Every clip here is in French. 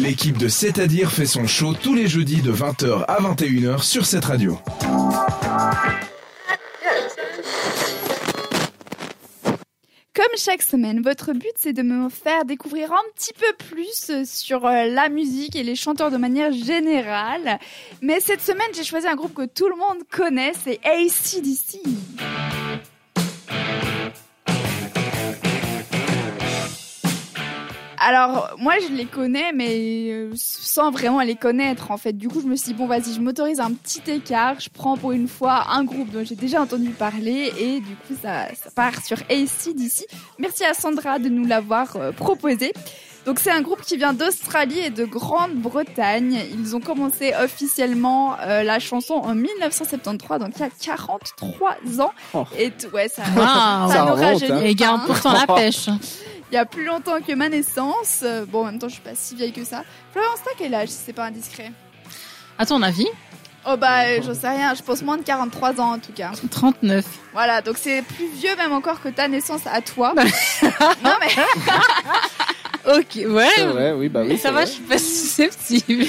L'équipe de C'est-à-dire fait son show tous les jeudis de 20h à 21h sur cette radio. Comme chaque semaine, votre but c'est de me faire découvrir un petit peu plus euh, sur euh, la musique et les chanteurs de manière générale. Mais cette semaine, j'ai choisi un groupe que tout le monde connaît, c'est ACDC. Alors, moi, je les connais, mais euh, sans vraiment les connaître, en fait. Du coup, je me suis dit, bon, vas-y, je m'autorise un petit écart. Je prends pour une fois un groupe dont j'ai déjà entendu parler. Et du coup, ça, ça part sur AC d'ici. Merci à Sandra de nous l'avoir euh, proposé. Donc c'est un groupe qui vient d'Australie et de Grande-Bretagne. Ils ont commencé officiellement euh, la chanson en 1973, donc il y a 43 ans. Oh. Et ouais, ça, Wow. ça Ça nous rajeunit hein. Et hein. pourtant la pêche. Il y a plus longtemps que ma naissance. Euh, Bon, en même temps, je suis pas si vieille que ça. Florence, t'as quel âge si c'est pas indiscret? À ton avis? Oh bah, euh, j'en sais rien. Je pense moins de 43 ans en tout cas. 39. Voilà, donc c'est plus vieux même encore que ta naissance à toi. non mais Ok, ouais. C'est vrai, oui, bah oui. ça va, vrai. je suis pas susceptible.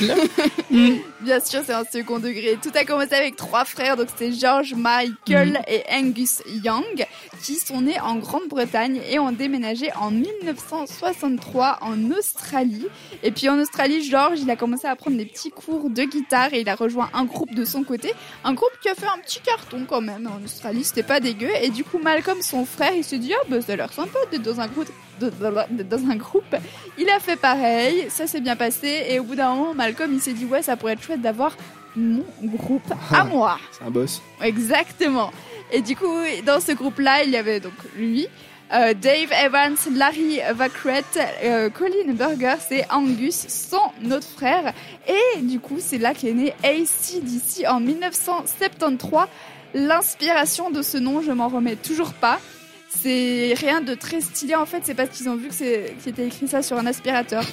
bien sûr, c'est un second degré. Tout a commencé avec trois frères, donc c'est George, Michael et Angus Young, qui sont nés en Grande-Bretagne et ont déménagé en 1963 en Australie. Et puis en Australie, George, il a commencé à prendre des petits cours de guitare et il a rejoint un groupe de son côté, un groupe qui a fait un petit carton quand même en Australie, c'était pas dégueu. Et du coup, Malcolm, son frère, il s'est dit ah bah ça a l'air sympa d'être dans un groupe. Dans un groupe, il a fait pareil, ça s'est bien passé et au bout d'un moment, Malcolm il s'est dit ouais ça pourrait être chouette d'avoir mon groupe à moi. C'est un boss. Exactement. Et du coup, dans ce groupe-là, il y avait donc lui, euh, Dave Evans, Larry Vacret, euh, Colin Burgers et Angus, son autre frère. Et du coup, c'est là qu'est né ACDC en 1973. L'inspiration de ce nom, je m'en remets toujours pas. C'est rien de très stylé en fait, c'est parce qu'ils ont vu que c'était écrit ça sur un aspirateur.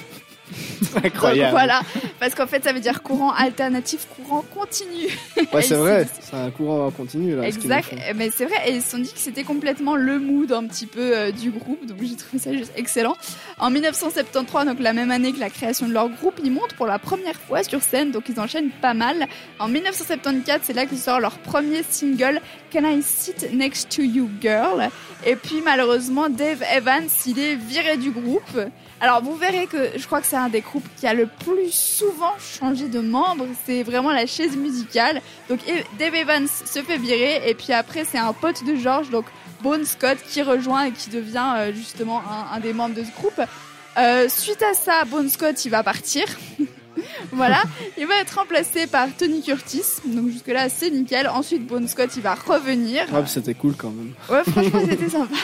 Incroyable. voilà, parce qu'en fait ça veut dire courant alternatif, courant continu. Ouais, c'est vrai. C'est un courant continu là. Exact, mais c'est vrai, et ils se sont dit que c'était complètement le mood un petit peu euh, du groupe, donc j'ai trouvé ça juste excellent. En 1973, donc la même année que la création de leur groupe, ils montent pour la première fois sur scène, donc ils enchaînent pas mal. En 1974, c'est là qu'ils sortent leur premier single, Can I Sit Next to You Girl? Et puis malheureusement, Dave Evans, il est viré du groupe. Alors vous verrez que je crois que c'est un des groupes qui a le plus souvent changé de membre, c'est vraiment la chaise musicale. Donc Dave Evans se fait virer et puis après c'est un pote de George, donc Bon Scott, qui rejoint et qui devient euh, justement un, un des membres de ce groupe. Euh, suite à ça, Bon Scott il va partir. voilà, il va être remplacé par Tony Curtis. Donc jusque là c'est nickel. Ensuite Bon Scott il va revenir. Ouais, puis c'était cool quand même. Ouais, franchement, c'était sympa.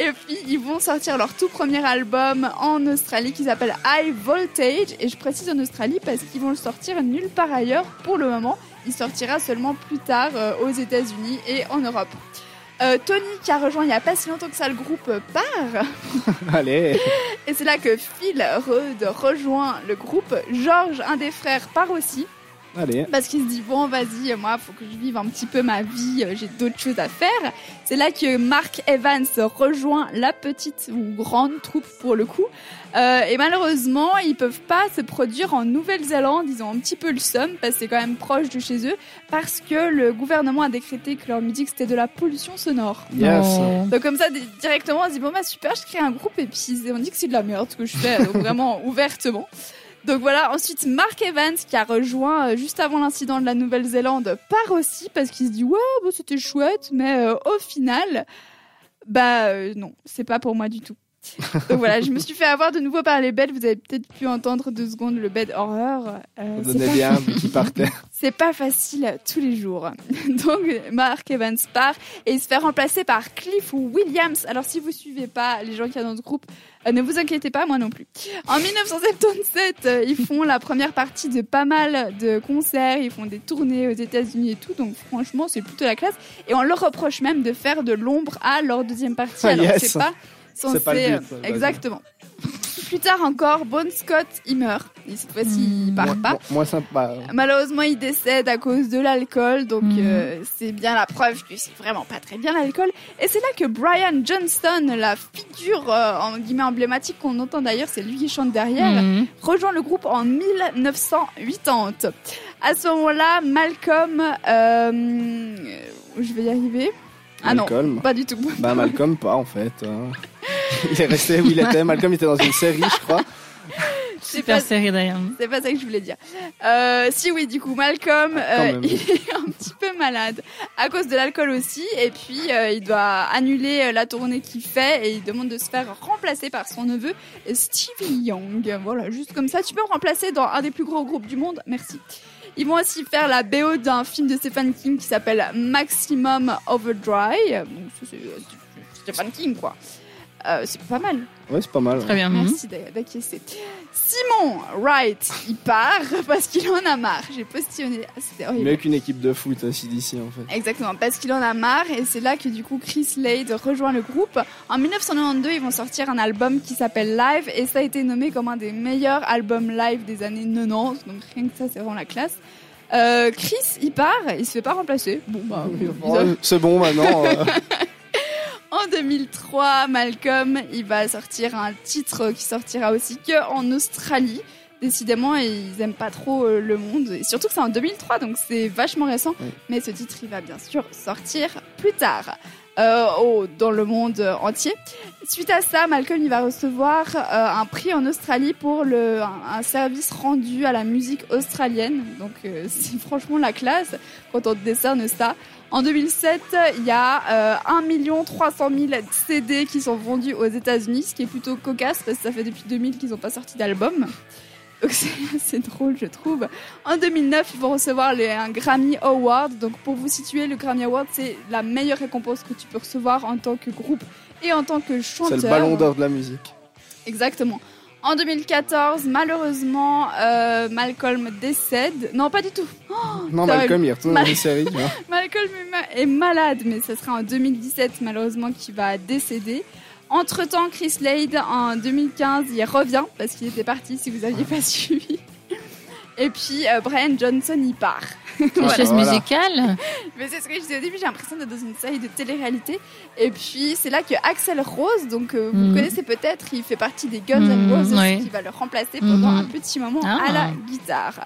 Et puis, ils vont sortir leur tout premier album en Australie qui s'appelle High Voltage. Et je précise en Australie parce qu'ils vont le sortir nulle part ailleurs pour le moment. Il sortira seulement plus tard euh, aux États-Unis et en Europe. Euh, Tony, qui a rejoint il n'y a pas si longtemps que ça le groupe, part. Allez. Et c'est là que Phil Rudd rejoint le groupe. George, un des frères, part aussi. Allez. Parce qu'il se dit bon vas-y moi faut que je vive un petit peu ma vie euh, j'ai d'autres choses à faire c'est là que Mark Evans rejoint la petite ou grande troupe pour le coup Euh, et malheureusement ils peuvent pas se produire en Nouvelle-Zélande ils ont un petit peu le somme parce que c'est quand même proche de chez eux parce que le gouvernement a décrété que leur musique c'était de la pollution sonore Yes. Oh. donc comme ça di- directement on se dit bon bah super je crée un groupe et puis on dit que c'est de la merde ce que je fais donc vraiment ouvertement donc voilà, ensuite Mark Evans qui a rejoint euh, juste avant l'incident de la Nouvelle-Zélande part aussi parce qu'il se dit ouais bon, c'était chouette mais euh, au final bah euh, non, c'est pas pour moi du tout. Donc voilà, je me suis fait avoir de nouveau par les bêtes. Vous avez peut-être pu entendre deux secondes le bed. Euh, c'est donnait pas- bien vu qu'il partait. c'est pas facile tous les jours. Donc Mark Evans part et il se fait remplacer par Cliff Williams. Alors si vous suivez pas les gens qui sont dans ce groupe, euh, ne vous inquiétez pas, moi non plus. En 1977, euh, ils font la première partie de pas mal de concerts, ils font des tournées aux États-Unis et tout. Donc franchement, c'est plutôt la classe. Et on leur reproche même de faire de l'ombre à leur deuxième partie. Ah, Alors yes. c'est pas censé. C'est pas le but, euh, exactement. Plus tard encore, Bon Scott, il meurt. Et cette fois-ci, il part pas. moins- moins sympa. Malheureusement, il décède à cause de l'alcool, donc Mhm. euh, c'est bien la preuve que c'est vraiment pas très bien l'alcool. Et c'est là que Brian Johnston, la figure euh, en guillemets emblématique qu'on entend d'ailleurs, c'est lui qui chante derrière, Mhm. rejoint le groupe en 1980. À ce moment-là, Malcolm, euh, je vais y arriver. Ah non, Malcolm. pas du tout. Bah Malcolm pas en fait. hein. Il est resté où il était? Malcolm était dans une série, je crois. C'est Super pas, série d'ailleurs. c'est pas ça que je voulais dire. Euh, si oui, du coup, Malcolm, Quand euh, il est un petit peu malade à cause de l'alcool aussi, et puis euh, il doit annuler la tournée qu'il fait et il demande de se faire remplacer par son neveu Stevie Young. Voilà, juste comme ça, tu peux me remplacer dans un des plus gros groupes du monde. Merci. Ils vont aussi faire la BO d'un film de Stephen King qui s'appelle Maximum Overdrive. Donc, c'est Stephen King, quoi. Euh, c'est pas mal. Ouais, c'est pas mal. Très bien. Merci d'a- d'acquiescer. Simon Wright, il part parce qu'il en a marre. J'ai postillonné. Ah, C'était horrible. Mieux qu'une équipe de foot, hein, d'ici en fait. Exactement, parce qu'il en a marre et c'est là que du coup Chris Lade rejoint le groupe. En 1992, ils vont sortir un album qui s'appelle Live et ça a été nommé comme un des meilleurs albums live des années 90. Donc rien que ça, c'est vraiment la classe. Euh, Chris, il part, il se fait pas remplacer. Bon bah, Oh, c'est bon maintenant. euh, En 2003, Malcolm, il va sortir un titre qui sortira aussi que en Australie. Décidément, ils aiment pas trop euh, le monde. Et surtout que c'est en 2003, donc c'est vachement récent. Oui. Mais ce titre, il va bien sûr sortir plus tard. Euh, au- dans le monde entier. Suite à ça, Malcolm il va recevoir euh, un prix en Australie pour le, un, service rendu à la musique australienne. Donc euh, c'est franchement la classe quand on décerne ça. En 2007, il y a euh, 1 300 000 CD qui sont vendus aux États-Unis, ce qui est plutôt cocasse parce que ça fait depuis 2000 qu'ils n'ont pas sorti d'album. Donc c'est drôle, je trouve. En 2009, ils vont recevoir les, un Grammy Award. Donc pour vous situer, le Grammy Award, c'est la meilleure récompense que tu peux recevoir en tant que groupe et en tant que c'est chanteur. le ballon d'or de la musique. Exactement. En 2014, malheureusement, euh, Malcolm décède. Non, pas du tout. Non, ça- Malcolm, il retourne Mal- dans une série. Malcolm est ma- est malade, mais ce sera en 2017 malheureusement qu'il va décéder. Entre-temps, Chris Lade, en 2015, il revient parce qu'il était parti si vous n'aviez pas suivi. Et puis euh, Brian Johnson, il part. Une Voilà. chaise Voilà. musicale. Mais c'est ce que je disais au début, j'ai l'impression d'être dans une série de télé-réalité. Et puis c'est là que Axel Rose, donc euh, vous le connaissez peut-être, il fait partie des Guns N' Mhm, Roses, qui va le remplacer pendant Mhm. un petit moment Ah. à la guitare.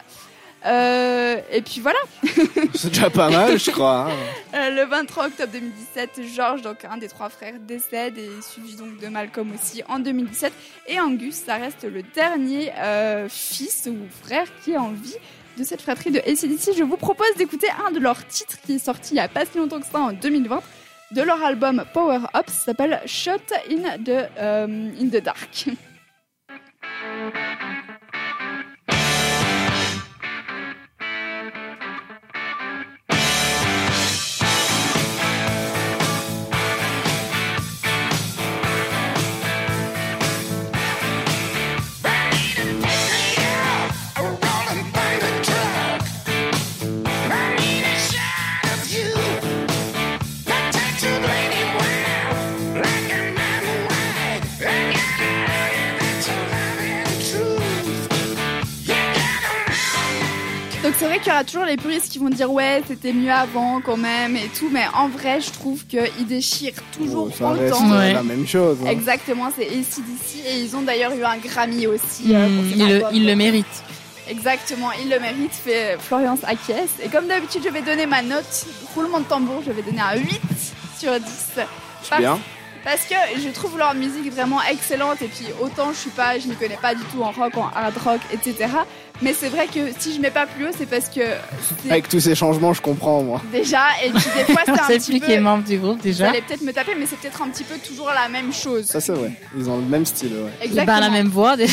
Euh, et puis voilà, C'est déjà pas mal, je crois. hein. Euh, le 23 octobre 2017, George, donc un des trois frères, décède et suivi donc de Malcolm aussi en 2017. Et Angus, ça reste le dernier euh, fils ou frère qui est en vie de cette fratrie de ACDC. Je vous propose d'écouter un de leurs titres qui est sorti il y a pas si longtemps que ça, en 2020, de leur album Power Up, ça s'appelle Shot in the, euh, in the Dark. c'est vrai qu'il y aura toujours les puristes qui vont dire ouais c'était mieux avant quand même et tout, mais en vrai je trouve qu'ils déchirent toujours Oh, ça reste autant. Ouais. la même chose. hein. Exactement, c'est ACDC et ils ont d'ailleurs eu un Grammy aussi. euh, pour Mm, cet il, le, album. il le mérite. Exactement, il le mérite, fait Florence acquiesce. Et comme d'habitude, je vais donner ma note. Roulement de tambour, je vais donner un 8 sur 10. C'est bien. Parce que je trouve leur musique vraiment excellente et puis autant je suis pas, je ne connais pas du tout en rock, en hard rock, etc. Mais c'est vrai que si je mets pas plus haut, c'est parce que Avec tous ces changements, je comprends, moi. déjà et puis des fois c'est un C'est petit lui peu. qui est membre du groupe déjà. allez peut-être me taper, mais c'est peut-être un petit peu toujours la même chose. Ça, c'est vrai. Ils ont le même style, ouais. Il parle la même voix déjà.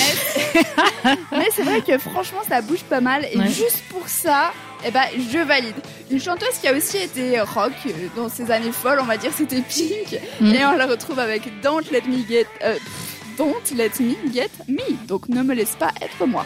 Mais c'est vrai que franchement, ça bouge pas mal. Et Ouais. juste pour ça, eh ben, je valide. Une chanteuse qui a aussi été rock euh, dans ses années folles, on va dire, c'était Pink. Mm. Et on la retrouve avec Don't Let Me Get... euh, pff, Don't Let Me Get Me. Donc ne me laisse pas être moi.